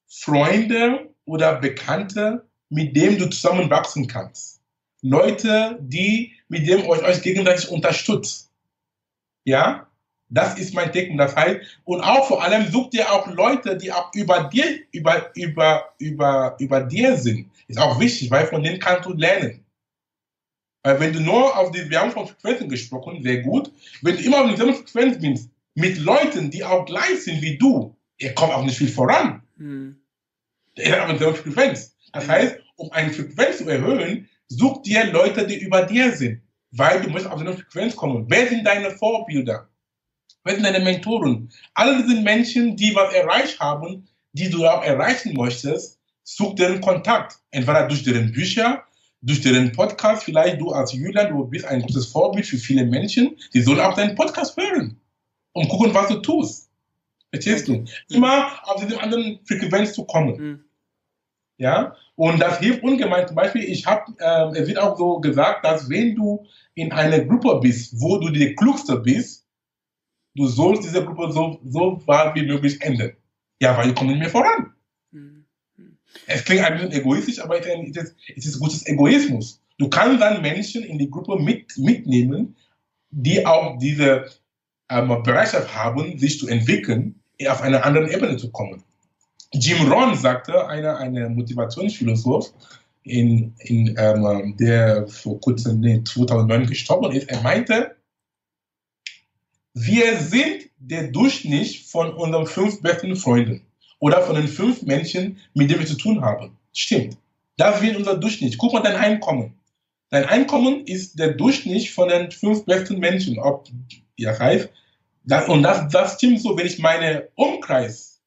Freunde oder Bekannte, mit denen du zusammenwachsen kannst. Leute, die, mit denen euch, euch gegenseitig unterstützt. Ja? Das ist mein Denken. Das heißt, und auch vor allem such dir auch Leute, die auch über dir, über, über, über, über dir sind. Ist auch wichtig, weil von denen kannst du lernen. Weil wenn du nur auf die, wir haben von Frequenzen gesprochen, sehr gut. Wenn du immer auf derselben Frequenz bist, mit Leuten, die auch gleich sind wie du, ihr kommt auch nicht viel voran. Hm. Ihr habt dieselbe Frequenz. Das heißt, um eine Frequenz zu erhöhen, such dir Leute, die über dir sind. Weil du musst auf eine Frequenz kommen. Wer sind deine Vorbilder? Wer sind deine Mentoren? Alle diese Menschen, die was erreicht haben, die du auch erreichen möchtest, such deren Kontakt. Entweder durch deren Bücher, durch deren Podcast. Vielleicht du als Julian, du bist ein gutes Vorbild für viele Menschen, die sollen auch deinen Podcast hören und gucken, was du tust. Verstehst du? Immer auf diese anderen Frequenz zu kommen. Mhm. Ja, und das hilft ungemein. Zum Beispiel, ich habe, äh, es wird auch so gesagt, dass wenn du in einer Gruppe bist, wo du der Klugste bist, du sollst diese Gruppe so, so weit wie möglich enden. Ja, weil ich komme nicht mehr voran. Mhm. Es klingt ein bisschen egoistisch, aber es ist, es ist gutes Egoismus. Du kannst dann Menschen in die Gruppe mit, mitnehmen, die auch diese ähm, Bereitschaft haben, sich zu entwickeln, auf eine andere Ebene zu kommen. Jim Rohn sagte, einer eine Motivationsphilosoph, in, in, ähm, der vor kurzem, nee, 2009 gestorben ist, er meinte, wir sind der Durchschnitt von unseren fünf besten Freunden oder von den fünf Menschen, mit denen wir zu tun haben. Stimmt. Das wird unser Durchschnitt. Guck mal dein Einkommen. Dein Einkommen ist der Durchschnitt von den fünf besten Menschen. Ob, ja, heißt, das, und das, das stimmt so, wenn ich meinen Umkreis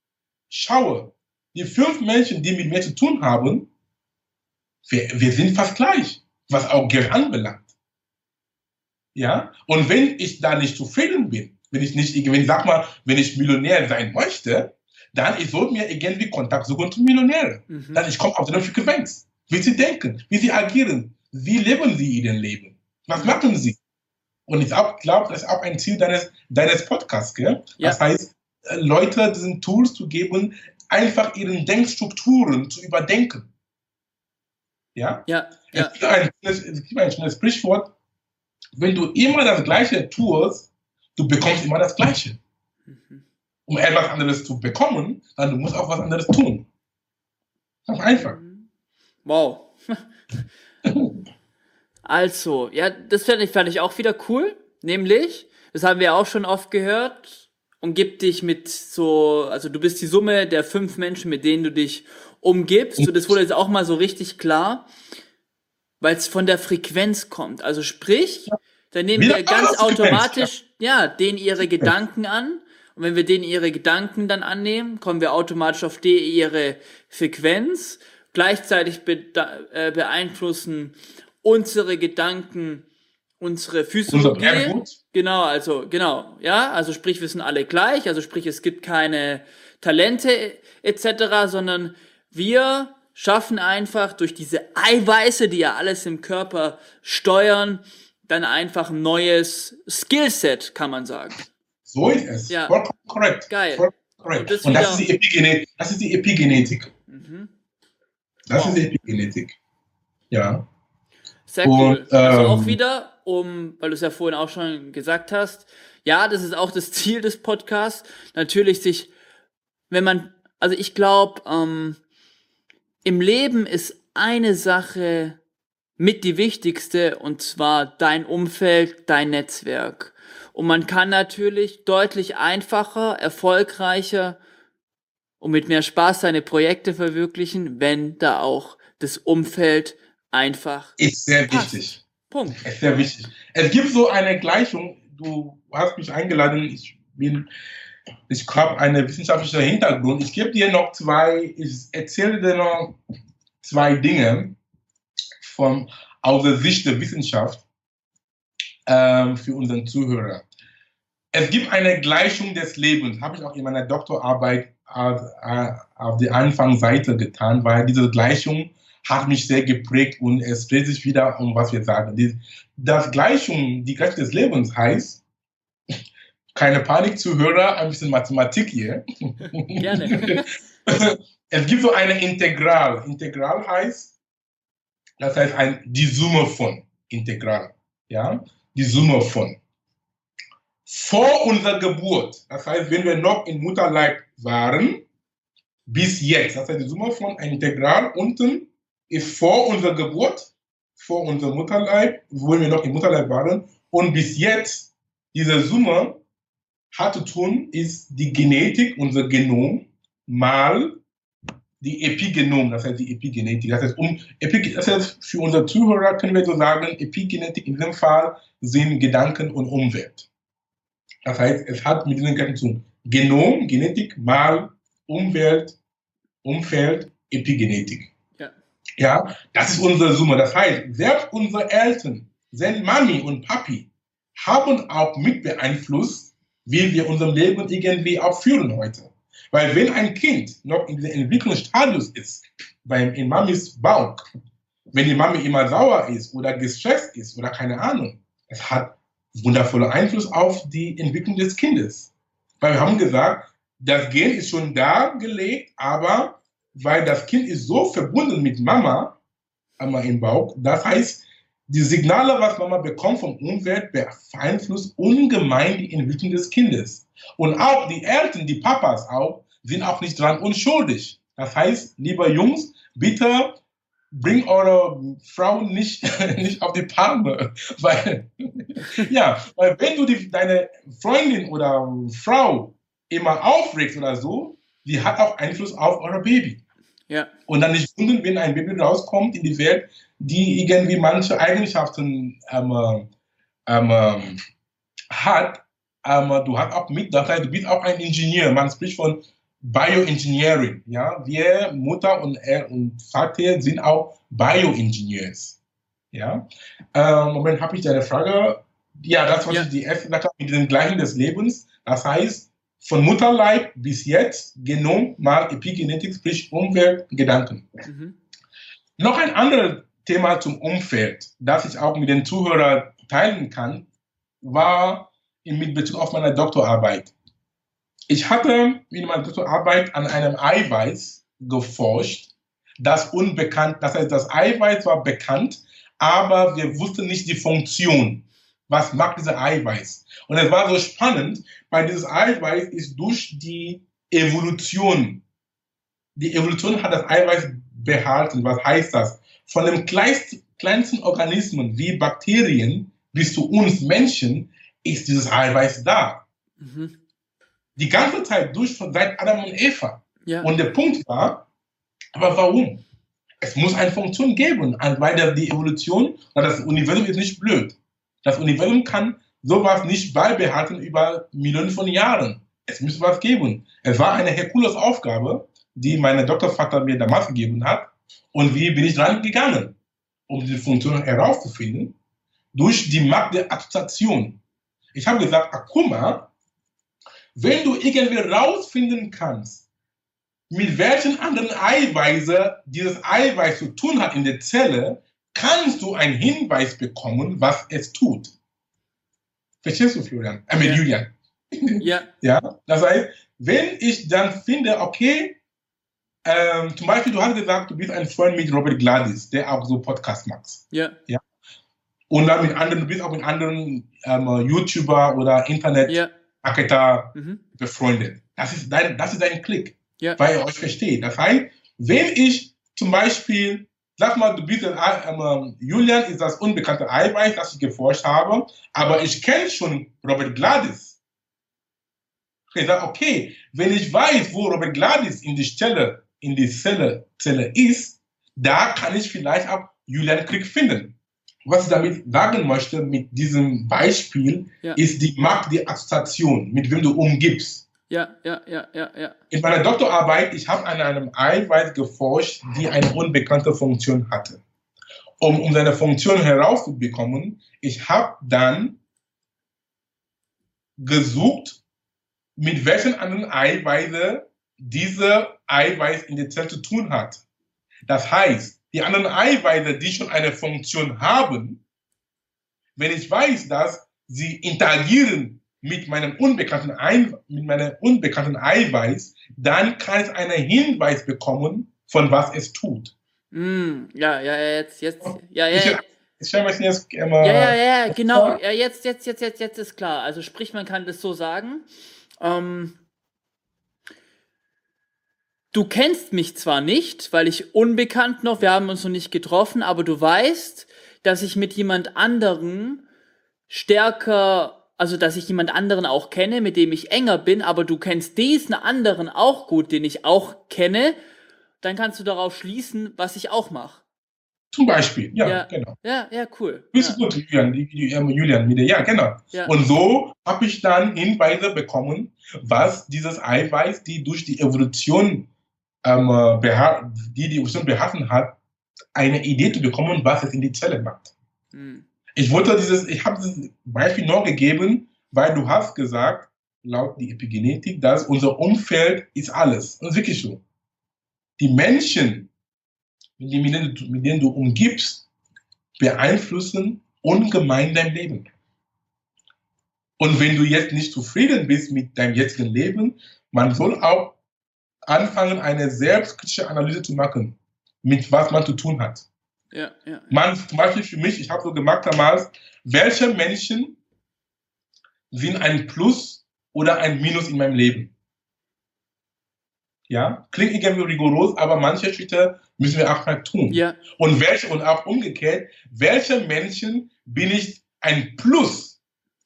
schaue. Die fünf Menschen, die mit mir zu tun haben, wir, wir sind fast gleich, was auch Geld anbelangt. Ja, und wenn ich da nicht zufrieden bin, wenn ich nicht, wenn sag mal, wenn ich Millionär sein möchte, dann ich sollte mir irgendwie Kontakt suchen zu Millionären. Mhm. Dann ich komme auf eine Frequenz. Wie sie denken, wie sie agieren, wie leben sie ihr Leben, was machen sie. Und ich glaube, das ist auch ein Ziel deines, deines Podcasts. Gell? Ja. Das heißt, äh, Leute diesen Tools zu geben, einfach ihren Denkstrukturen zu überdenken. Ja? Ja. ja. Es, gibt ein, es gibt ein schönes Sprichwort, wenn du immer das Gleiche tust, du bekommst immer das Gleiche. Mhm. Um etwas anderes zu bekommen, dann du musst auch was anderes tun. Ganz einfach. Wow. also, ja, das fände ich, fand ich auch wieder cool. Nämlich, das haben wir auch schon oft gehört, umgib dich mit so, also du bist die Summe der fünf Menschen, mit denen du dich umgibst. Und das wurde jetzt auch mal so richtig klar, weil es von der Frequenz kommt. Also sprich, dann nehmen wir ganz automatisch, ja, denen ihre Gedanken an. Und wenn wir denen ihre Gedanken dann annehmen, kommen wir automatisch auf die ihre Frequenz. Gleichzeitig be äh, beeinflussen unsere Gedanken unsere Physiologie. Genau, also genau, ja, also sprich, wir sind alle gleich, also sprich, es gibt keine Talente etc., sondern wir schaffen einfach durch diese Eiweiße, die ja alles im Körper steuern, dann einfach ein neues Skillset, kann man sagen. So ist es. Ja. Vollkommen korrekt. Geil. Vollkommen korrekt. Und, das, Und das, ist die Epigenetik. Das ist die Epigenetik. Mhm. Das wow. ist die Epigenetik. Ja. Sehr cool. Und, ähm, also auch wieder, um, weil du es ja vorhin auch schon gesagt hast, ja, das ist auch das Ziel des Podcasts, natürlich sich, wenn man, also ich glaube, ähm, im Leben ist eine Sache mit die wichtigste und zwar dein Umfeld, dein Netzwerk. Und man kann natürlich deutlich einfacher, erfolgreicher und mit mehr Spaß seine Projekte verwirklichen, wenn da auch das Umfeld einfach ist sehr passt. wichtig. Punkt. Ist sehr wichtig. Es gibt so eine Gleichung. Du hast mich eingeladen. Ich bin ich habe einen wissenschaftlichen Hintergrund. Ich gebe dir noch zwei, ich erzähle dir noch zwei Dinge von, aus der Sicht der Wissenschaft ähm, für unseren Zuhörer. Es gibt eine Gleichung des Lebens, habe ich auch in meiner Doktorarbeit auf, äh, auf der Anfangsseite getan, weil diese Gleichung hat mich sehr geprägt und es dreht sich wieder um, was wir sagen. Die, das Gleichung, die Gleichung des Lebens heißt, keine Panik, Zuhörer, ein bisschen Mathematik hier. Gerne. es gibt so eine Integral. Integral heißt, das heißt ein, die Summe von Integral. Ja, die Summe von. Vor unserer Geburt, das heißt, wenn wir noch im Mutterleib waren, bis jetzt, das heißt, die Summe von ein Integral unten ist vor unserer Geburt, vor unserem Mutterleib, wo wir noch im Mutterleib waren, und bis jetzt, diese Summe hat zu tun, ist die Genetik, unser Genom, mal die Epigenom, das heißt die Epigenetik. Das heißt, um, das heißt, für unsere Zuhörer können wir so sagen, Epigenetik in diesem Fall sind Gedanken und Umwelt. Das heißt, es hat mit diesen Gedanken zu tun. Genom, Genetik mal Umwelt, Umfeld, Epigenetik. Ja. ja, das ist unsere Summe. Das heißt, selbst unsere Eltern, sind Mami und Papi, haben auch mit beeinflusst, wie wir unser Leben irgendwie auch führen heute. Weil wenn ein Kind noch in der Entwicklungsstadius ist, beim, in Mamis Bauch, wenn die Mami immer sauer ist oder gestresst ist oder keine Ahnung, es hat wundervollen Einfluss auf die Entwicklung des Kindes. Weil wir haben gesagt, das Gen ist schon da gelegt, aber weil das Kind ist so verbunden mit Mama, einmal im Bauch. Das heißt, die Signale, was Mama bekommt vom Umwelt, beeinflusst ungemein die Entwicklung des Kindes. Und auch die Eltern, die Papas auch, sind auch nicht dran unschuldig. Das heißt, lieber Jungs, bitte bring eure Frauen nicht, nicht auf die Palme. Weil, ja, weil wenn du die, deine Freundin oder Frau immer aufregst oder so, die hat auch Einfluss auf euer Baby. Ja. Und dann nicht wundern, wenn ein Baby rauskommt in die Welt, die irgendwie manche Eigenschaften ähm, ähm, hat. Ähm, du hast auch mit, das heißt, du bist auch ein Ingenieur. Man spricht von Bioengineering. Ja? Wir, Mutter und, er und Vater, sind auch Bioengineers. Ja? Ähm, Moment, habe ich eine Frage? Ja, das war ja. die erste Sache mit dem Gleichen des Lebens. Das heißt, von Mutterleib bis jetzt Genom mal Epigenetik, sprich Umwelt, Gedanken. Mhm. Noch ein anderes Thema zum Umfeld, das ich auch mit den Zuhörern teilen kann, war mit Bezug auf meine Doktorarbeit. Ich hatte in meiner Doktorarbeit an einem Eiweiß geforscht, das unbekannt, das heißt, das Eiweiß war bekannt, aber wir wussten nicht die Funktion. Was macht dieser Eiweiß? Und es war so spannend, weil dieses Eiweiß ist durch die Evolution, die Evolution hat das Eiweiß behalten. Was heißt das? Von dem kleinsten Organismen wie Bakterien bis zu uns Menschen ist dieses Eiweiß da. Mhm. Die ganze Zeit durch von seit Adam und Eva. Ja. Und der Punkt war, aber warum? Es muss eine Funktion geben, weil die Evolution, weil das Universum ist nicht blöd. Das Universum kann sowas nicht beibehalten über Millionen von Jahren. Es muss was geben. Es war eine Herkulesaufgabe, die mein Doktorvater mir damals gegeben hat. Und wie bin ich dran gegangen, um diese Funktion herauszufinden? Durch die Macht der Abstraktion. Ich habe gesagt, guck mal, wenn du irgendwie rausfinden kannst, mit welchen anderen Eiweißen dieses Eiweiß zu tun hat in der Zelle, kannst du einen Hinweis bekommen, was es tut. Verstehst du, Florian? Äh, mit ja. Julian. Ja. ja. Das heißt, wenn ich dann finde, okay, ähm, zum Beispiel, du hast gesagt, du bist ein Freund mit Robert Gladys, der auch so Podcast macht. Ja. ja. Und dann mit anderen, du bist auch mit anderen ähm, YouTuber oder Internet-Marketer ja. mhm. befreundet. Das ist dein, das ist dein Klick, ja. weil ihr euch versteht. Das heißt, wenn ich zum Beispiel Sag mal, du bist, ähm, Julian ist das unbekannte Eiweiß, das ich geforscht habe, aber ich kenne schon Robert Gladys. Ich sage, okay, wenn ich weiß, wo Robert Gladys in die Stelle, in die Zelle, Zelle ist, da kann ich vielleicht auch Julian Krieg finden. Was ich damit sagen möchte mit diesem Beispiel, ja. ist die Macht der Assoziation, mit wem du umgibst. Ja, ja, ja, ja, ja. In meiner Doktorarbeit, ich habe an einem Eiweiß geforscht, die eine unbekannte Funktion hatte. Um, um seine Funktion herauszubekommen, ich habe dann gesucht, mit welchen anderen Eiweißen diese Eiweiß in der Zelle zu tun hat. Das heißt, die anderen Eiweiße, die schon eine Funktion haben, wenn ich weiß, dass sie interagieren mit meinem unbekannten, Ei, mit meinem unbekannten Eiweiß, dann kann ich einen Hinweis bekommen, von was es tut. Mm, ja, ja, jetzt, jetzt, ja, ja. Ich, ich stelle mir jetzt immer. Ja, ja, ja, genau. Ja, jetzt, jetzt, jetzt, jetzt, jetzt ist klar. Also sprich, man kann das so sagen. Ähm, du kennst mich zwar nicht, weil ich unbekannt noch, wir haben uns noch nicht getroffen, aber du weißt, dass ich mit jemand anderen stärker also dass ich jemand anderen auch kenne, mit dem ich enger bin, aber du kennst diesen anderen auch gut, den ich auch kenne, dann kannst du darauf schließen, was ich auch mache. Zum Beispiel, ja, ja, genau. Ja, ja, cool. Bist ja. gut, Julian, Julian wieder, ja, genau. Ja. Und so habe ich dann Hinweise bekommen, was dieses Eiweiß, die durch die Evolution, ähm, die die Evolution behalten hat, eine Idee zu bekommen, was es in die Zelle macht. Hm. Ich wollte dieses, ich habe dieses Beispiel nur gegeben, weil du hast gesagt, laut die Epigenetik, dass unser Umfeld ist alles. Und wirklich so. Die Menschen, mit denen, du, mit denen du umgibst, beeinflussen ungemein dein Leben. Und wenn du jetzt nicht zufrieden bist mit deinem jetzigen Leben, man soll auch anfangen, eine selbstkritische Analyse zu machen, mit was man zu tun hat. Ja, ja. Man, zum Beispiel für mich, ich habe so gemacht damals, welche Menschen sind ein Plus oder ein Minus in meinem Leben? Ja, klingt irgendwie rigoros, aber manche Schritte müssen wir auch mal tun. Ja. Und welche, und auch umgekehrt, welche Menschen bin ich ein Plus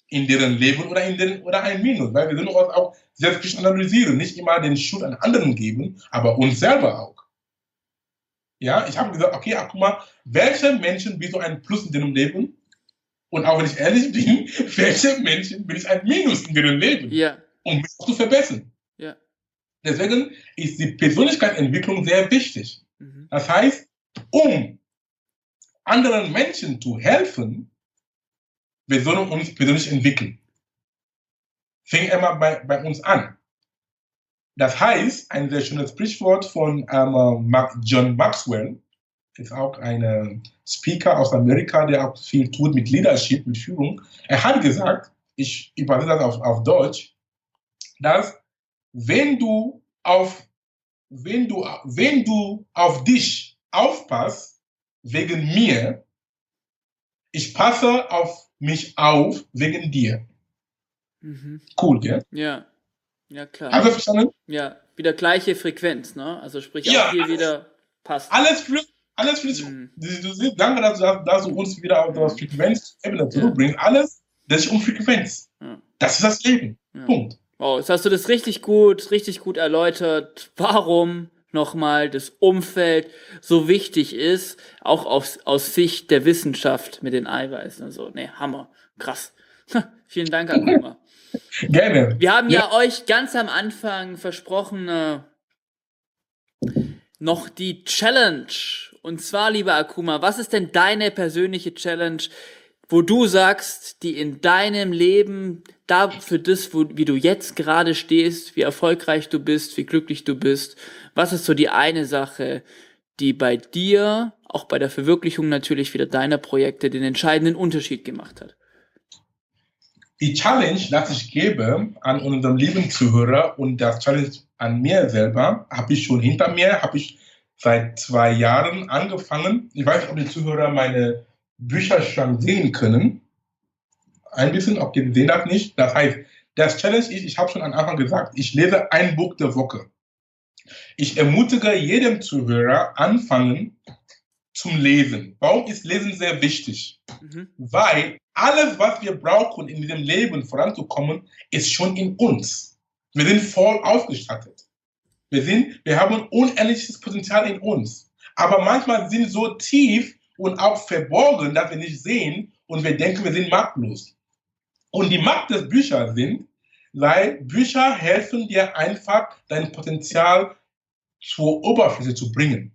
in deren Leben oder in den, oder ein Minus? Weil wir sind uns auch selbstkritisch analysieren, nicht immer den Schuld an anderen geben, aber uns selber auch. Ja, ich habe gesagt, okay, ach, guck mal, welche Menschen bin so ein Plus in deinem Leben? Und auch wenn ich ehrlich bin, welche Menschen bin ich ein Minus in ihrem Leben? Ja. Um mich zu verbessern. Ja. Deswegen ist die Persönlichkeitsentwicklung sehr wichtig. Mhm. Das heißt, um anderen Menschen zu helfen, wir sollen uns persönlich entwickeln. Fängt immer bei, bei uns an. Das heißt, ein sehr schönes Sprichwort von ähm, John Maxwell, ist auch ein Speaker aus Amerika, der auch viel tut mit Leadership, mit Führung. Er hat gesagt, ich übersetze das auf, auf Deutsch, dass wenn du auf, wenn du, wenn du auf dich aufpasst, wegen mir, ich passe auf mich auf wegen dir. Mhm. Cool, gell? Ja. Ja, klar. Hast du verstanden? Ja, wieder gleiche Frequenz, ne? Also sprich ja, auch hier alles, wieder passt. Alles flüssig, alles flüssig. Mhm. Du, siehst, danke, dass du, dass du uns wieder auf das Frequenz-Ebene zurückbringst. Ja. Alles, das ist um Frequenz. Ja. Das ist das Leben. Punkt. Wow, jetzt hast du das richtig gut, richtig gut erläutert, warum nochmal das Umfeld so wichtig ist, auch aus, aus Sicht der Wissenschaft mit den Eiweißen. Also, ne, Hammer, krass. Vielen Dank, Akuma. Gerne. Wir haben ja. ja, euch ganz am Anfang versprochen, äh, noch die Challenge. Und zwar, lieber Akuma, was ist denn deine persönliche Challenge, wo du sagst, die in deinem Leben, da für das, wo, wie du jetzt gerade stehst, wie erfolgreich du bist, wie glücklich du bist, was ist so die eine Sache, die bei dir, auch bei der Verwirklichung natürlich wieder deiner Projekte, den entscheidenden Unterschied gemacht hat? Die Challenge, dass ich gebe an unserem lieben Zuhörer und das Challenge an mir selber, habe ich schon hinter mir, habe ich seit zwei Jahren angefangen. Ich weiß nicht, ob die Zuhörer meine Bücher schon sehen können. Ein bisschen, ob ihr sehen das nicht. Das heißt, das Challenge ist, ich habe schon am Anfang gesagt, ich lese ein Buch der Woche. Ich ermutige jedem Zuhörer, anfangen zum Lesen. Warum ist Lesen sehr wichtig? Mhm. Weil alles, was wir brauchen, in diesem Leben voranzukommen, ist schon in uns. Wir sind voll ausgestattet. Wir, sind, wir haben unendliches Potenzial in uns. Aber manchmal sind so tief und auch verborgen, dass wir nicht sehen und wir denken, wir sind machtlos. Und die Macht des Büchers sind, weil Bücher helfen dir einfach, dein Potenzial zur Oberfläche zu bringen.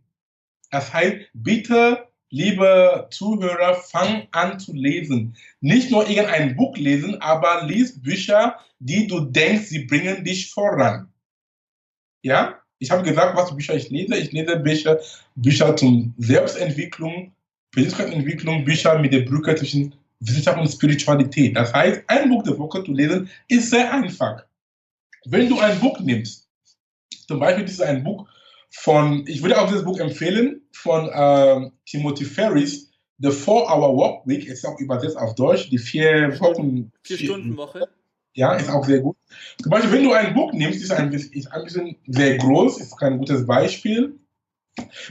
Das heißt, bitte liebe Zuhörer, fang an zu lesen. Nicht nur irgendein Buch lesen, aber lies Bücher, die du denkst, sie bringen dich voran. Ja? Ich habe gesagt, was Bücher ich lese. Ich lese Bücher, Bücher zum Selbstentwicklung, Persönlichkeitsentwicklung, Bücher mit der Brücke zwischen Wissenschaft und Spiritualität. Das heißt, ein Buch der Woche zu lesen, ist sehr einfach. Wenn du ein Buch nimmst, zum Beispiel dieses ein Buch von, ich würde auch dieses Buch empfehlen, von äh, Timothy Ferris, The Four-Hour Walk Week, ist auch übersetzt auf Deutsch, die vier Wochen. Vier, Stunden Woche. Ja, ist auch sehr gut. Zum Beispiel, wenn du ein Buch nimmst, ist ein, ist ein bisschen sehr groß, ist kein gutes Beispiel.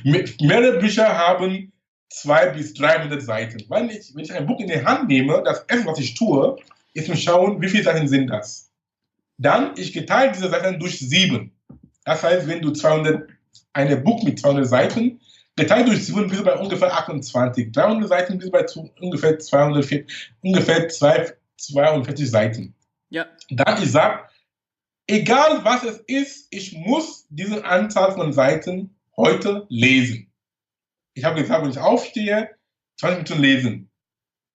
Mehrere Bücher haben zwei bis 300 Seiten. Wenn ich, wenn ich ein Buch in die Hand nehme, das erste, was ich tue, ist zu schauen, wie viele Seiten sind das. Dann, ich geteilt diese Seiten durch sieben. Das heißt, wenn du 200 ein Buch mit 200 Seiten, geteilt durch 7 bist du bei ungefähr 28. 300 Seiten bist du bei ungefähr, 200, ungefähr 42 Seiten. Ja. Dann ich sage, egal was es ist, ich muss diese Anzahl von Seiten heute lesen. Ich habe gesagt, wenn ich aufstehe, 20 Minuten lesen.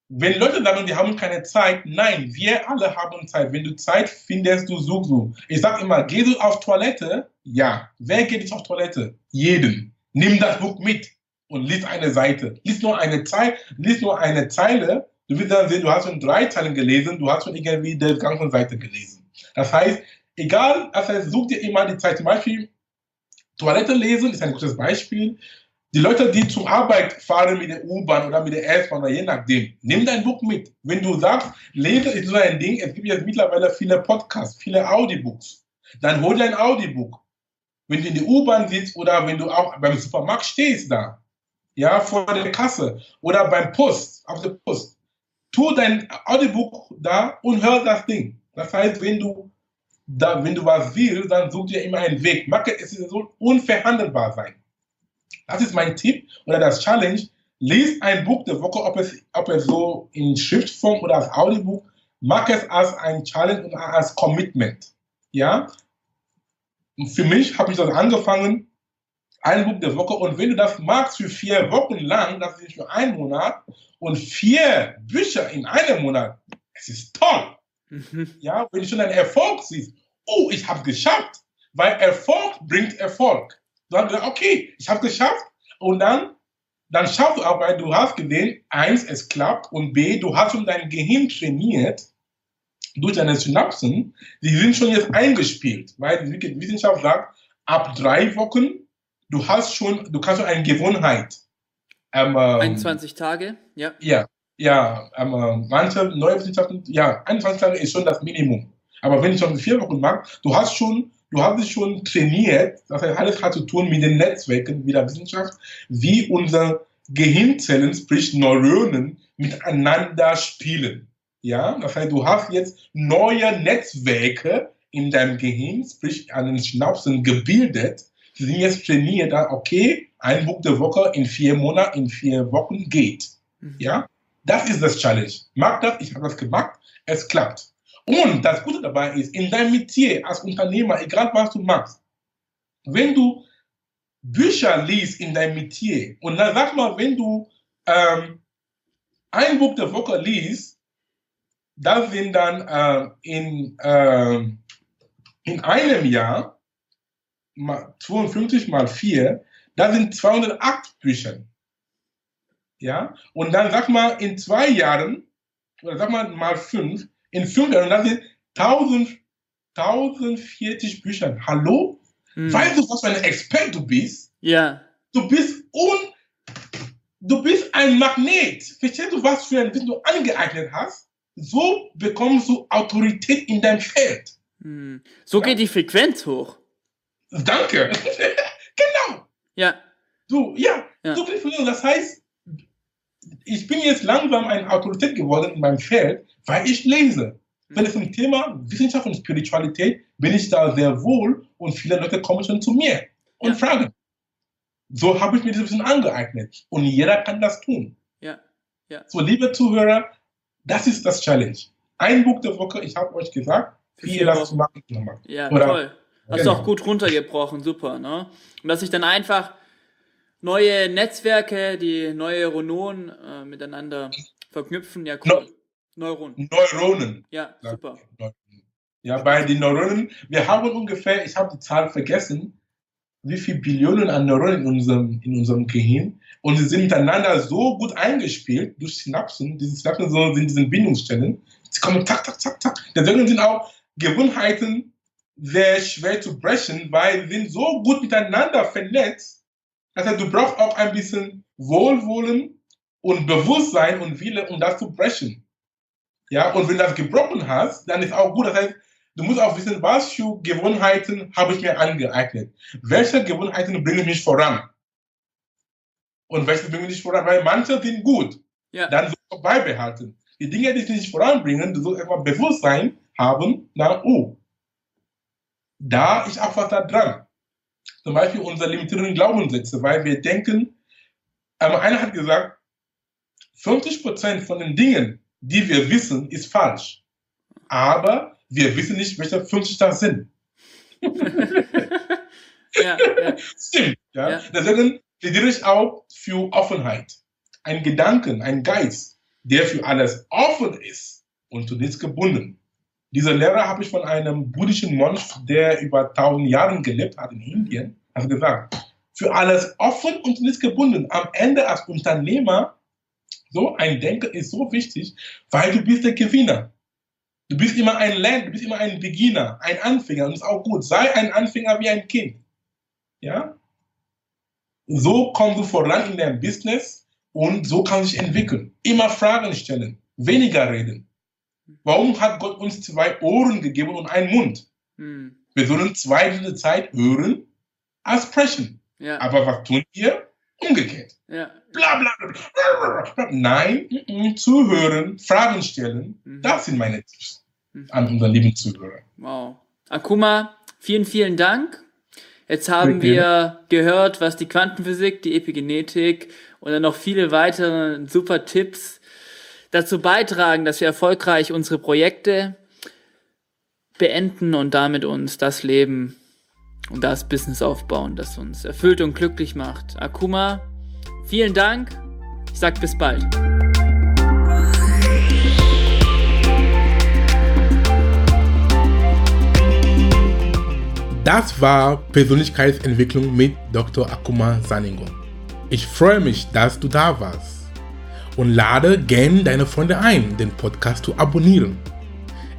Wenn Leute sagen, die haben keine Zeit, nein, wir alle haben Zeit. Wenn du Zeit findest, du suchst du. Ich sage immer, geh du auf Toilette? Ja. Wer geht nicht auf Toilette? Jeden. Nimm das Buch mit und lies eine Seite. Lies nur eine Zeile, lies nur eine Zeile. Du wirst dann sehen, du hast schon drei Zeilen gelesen, du hast schon irgendwie die ganze Seite gelesen. Das heißt, egal, das heißt, such dir immer die Zeit. Zum Beispiel, Toilette lesen ist ein gutes Beispiel. Die Leute, die zur Arbeit fahren mit der U-Bahn oder mit der S-Bahn oder je nachdem, nimm dein Buch mit. Wenn du sagst, Lesen ist so ein Ding, es gibt jetzt mittlerweile viele Podcasts, viele Audiobooks, dann hol dir ein Audiobook. Wenn du in der U-Bahn sitzt oder wenn du auch beim Supermarkt stehst da, ja, vor der Kasse oder beim Post, auf der Post, tu dein Audiobook da und hör das Ding. Das heißt, wenn du da, wenn du was willst, dann such dir immer einen Weg. Macke, es soll unverhandelbar sein. Das ist mein Tipp oder das Challenge. Lies ein Buch der Woche, ob es, ob es so in Schriftform oder als Audiobuch, mach es als ein Challenge und als Commitment. Ja? Und für mich habe ich das angefangen, ein Buch der Woche. Und wenn du das magst für vier Wochen lang, das ist für einen Monat, und vier Bücher in einem Monat, es ist toll. Mhm. Ja, wenn du schon einen Erfolg siehst, oh, ich habe geschafft, weil Erfolg bringt Erfolg. Du hast gesagt, okay, ich habe geschafft und dann, dann schaffst du auch, weil du hast gesehen, eins, es klappt und B, du hast schon dein Gehirn trainiert durch deine Synapsen, die sind schon jetzt eingespielt, weil die Wissenschaft sagt, ab drei Wochen, du hast schon, du kannst schon eine Gewohnheit. Ähm, 21 Tage, ja. Ja, ja, aber manche neue Wissenschaften, ja, 21 Tage ist schon das Minimum. Aber wenn ich schon vier Wochen mache, du hast schon, du hast dich schon trainiert, das heißt, alles hat zu tun mit den Netzwerken, mit der Wissenschaft, wie unsere Gehirnzellen, sprich Neuronen, miteinander spielen. Ja, das heißt, du hast jetzt neue Netzwerke in deinem Gehirn, sprich an den Schnapsen gebildet, die sind jetzt trainiert, okay, ein Buch der Woche in vier Monaten, in vier Wochen geht. Mhm. Ja, das ist das Challenge. Mag das, ich habe das gemacht, es klappt. Und das Gute dabei ist, in deinem Metier als Unternehmer, egal was du machst, wenn du Bücher liest in deinem Metier und dann sag mal, wenn du ähm, ein Buch der Woche liest, das sind dann äh, in, äh, in einem Jahr 52 mal 4, das sind 208 Bücher. Ja? Und dann sag mal, in zwei Jahren, oder sag mal mal fünf, in fünf Jahren, das sind 1000, 1040 Bücher. Hallo? Hm. Weißt du, was für ein Expert du bist? Ja. Du bist un, du bist ein Magnet. Verstehst du, was für ein Wissen du angeeignet hast? So bekommst du Autorität in deinem Feld. Hm. So ja. geht die Frequenz hoch. Danke. genau. Ja. Du, ja, ja. so das heißt, ich bin jetzt langsam eine Autorität geworden in meinem Feld, weil ich lese. Wenn es um Thema Wissenschaft und Spiritualität bin ich da sehr wohl und viele Leute kommen schon zu mir und ja. fragen. So habe ich mir das ein bisschen angeeignet und jeder kann das tun. Ja. Ja. So, liebe Zuhörer, das ist das Challenge. Ein Buch der Woche, ich habe euch gesagt, wie ihr das machen. Ja, Oder, toll. Hast genau. du auch gut runtergebrochen, super. Ne? Und dass ich dann einfach neue Netzwerke, die neue Neuronen äh, miteinander verknüpfen. Ja, cool. No Neuronen. Neuronen. Ja, super. Ja, bei den Neuronen, wir haben ungefähr, ich habe die Zahl vergessen, wie viele Billionen an Neuronen in unserem, in unserem Gehirn und sie sind miteinander so gut eingespielt durch Synapsen. Diese Synapsen sind diese Bindungsstellen. Sie kommen tak, tak, tak, tak. Deswegen sind auch Gewohnheiten sehr schwer zu brechen, weil sie sind so gut miteinander vernetzt, das heißt, du brauchst auch ein bisschen Wohlwollen und Bewusstsein und Wille, um das zu brechen. Ja, und wenn du das gebrochen hast, dann ist auch gut. Das heißt, du musst auch wissen, was für Gewohnheiten habe ich mir angeeignet. Welche Gewohnheiten bringen mich voran? Und welche bringen mich voran? Weil manche sind gut. Ja. Dann du beibehalten. Die Dinge, die dich nicht voranbringen, du sollst einfach Bewusstsein haben, na, oh, da ist auch was da dran zum Beispiel unsere limitierenden Glaubenssätze, weil wir denken, aber einer hat gesagt, 50 Prozent von den Dingen, die wir wissen, ist falsch. Aber wir wissen nicht, welche 50 das sind. ja, ja. Stimmt. Ja? ja. Deswegen plädiere ich auch für Offenheit. Ein Gedanken, ein Geist, der für alles offen ist und zu nichts gebunden. Diese Lehre habe ich von einem buddhischen Mönch, der über tausend Jahre gelebt hat in Indien, also gesagt, für alles offen und nicht gebunden. Am Ende als Unternehmer, so ein Denker ist so wichtig, weil du bist der Gewinner. Du bist immer ein Land, du bist immer ein Beginner, ein Anfänger und das ist auch gut. Sei ein Anfänger wie ein Kind. Ja? So kommst du voran in deinem Business und so kannst du dich entwickeln. Immer Fragen stellen, weniger reden. Warum hat Gott uns zwei Ohren gegeben und einen Mund? Hm. Wir sollen zwei Drittel Zeit hören als sprechen. Ja. Aber was tun wir? Umgekehrt. Ja. Bla, bla, bla. Nein, zuhören, Fragen stellen, mhm. das sind meine Tipps mhm. an unseren lieben Zuhörer. Wow. Akuma, vielen, vielen Dank. Jetzt haben wir gehört, was die Quantenphysik, die Epigenetik und dann noch viele weitere super Tipps dazu beitragen, dass wir erfolgreich unsere Projekte beenden und damit uns das Leben und das Business aufbauen, das uns erfüllt und glücklich macht. Akuma, vielen Dank. Ich sag bis bald. Das war Persönlichkeitsentwicklung mit Dr. Akuma Saningo. Ich freue mich, dass du da warst. Und lade gerne deine Freunde ein, den Podcast zu abonnieren.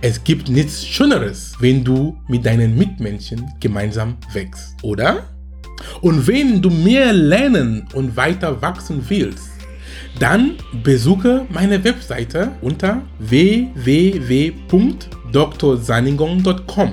Es gibt nichts Schöneres, wenn du mit deinen Mitmenschen gemeinsam wächst, oder? Und wenn du mehr lernen und weiter wachsen willst, dann besuche meine Webseite unter www.drsaningong.com